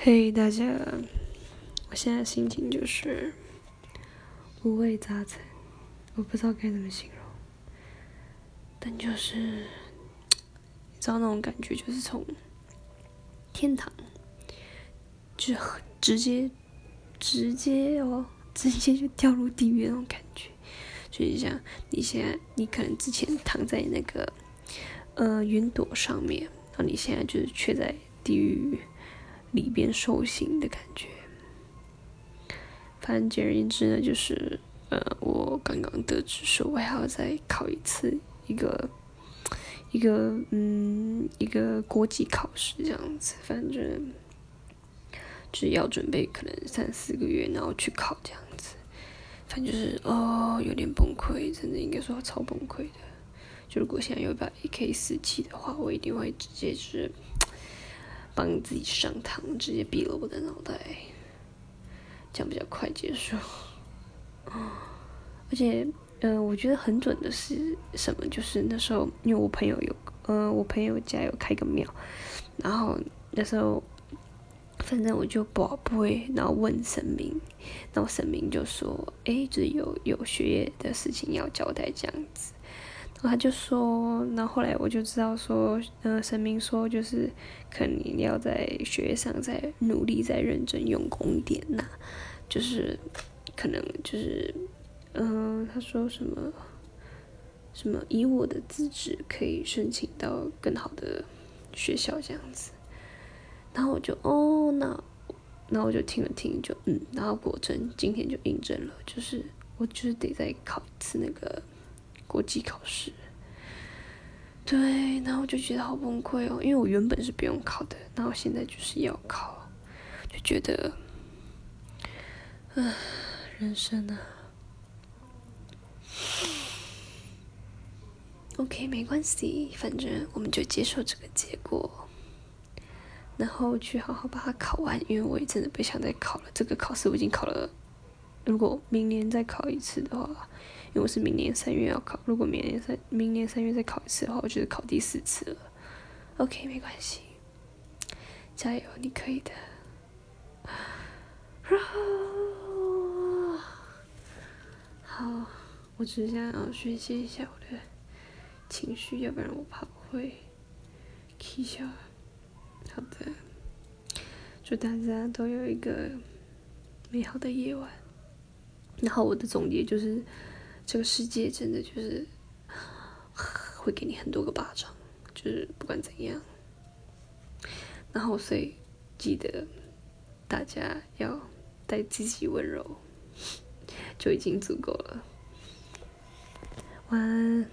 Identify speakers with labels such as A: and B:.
A: 嘿，大家，我现在心情就是五味杂陈，我不知道该怎么形容，但就是你知道那种感觉，就是从天堂，就直接直接哦，直接就掉入地狱那种感觉，就是像你现在，你可能之前躺在那个呃云朵上面，然后你现在就是却在地狱。里边受刑的感觉，反正简而言之呢，就是呃，我刚刚得知说我还要再考一次一个一个嗯一个国际考试这样子，反正就是要准备可能三四个月，然后去考这样子，反正就是哦有点崩溃，真的应该说超崩溃的。就如果现在有一把 AK 四七的话，我一定会直接是。帮自己上膛，直接毙了我的脑袋，这样比较快结束。而且，嗯，我觉得很准的是什么？就是那时候，因为我朋友有，嗯，我朋友家有开个庙，然后那时候，反正我就不不会，然后问神明，然后神明就说：“哎，就是有有学业的事情要交代，这样子。”然后他就说，然后后来我就知道说，嗯，神明说就是，可能要在学业上再努力、再认真用功一点呐，就是可能就是，嗯，他说什么什么以我的资质可以申请到更好的学校这样子，然后我就哦，那那我就听了听，就嗯，然后果真今天就印证了，就是我就是得再考一次那个。国际考试，对，然后我就觉得好崩溃哦，因为我原本是不用考的，然后现在就是要考，就觉得，唉，人生啊，OK，没关系，反正我们就接受这个结果，然后去好好把它考完，因为我也真的不想再考了，这个考试我已经考了，如果明年再考一次的话。因为我是明年三月要考，如果明年三明年三月再考一次的话，我就是考第四次了。OK，没关系，加油，你可以的。好，我只是想要宣泄一下我的情绪，要不然我怕我会气消。好的，祝大家都有一个美好的夜晚。然后我的总结就是。这个世界真的就是会给你很多个巴掌，就是不管怎样，然后所以记得大家要待自己温柔，就已经足够了。晚安。